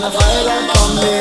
wanna fight back on me.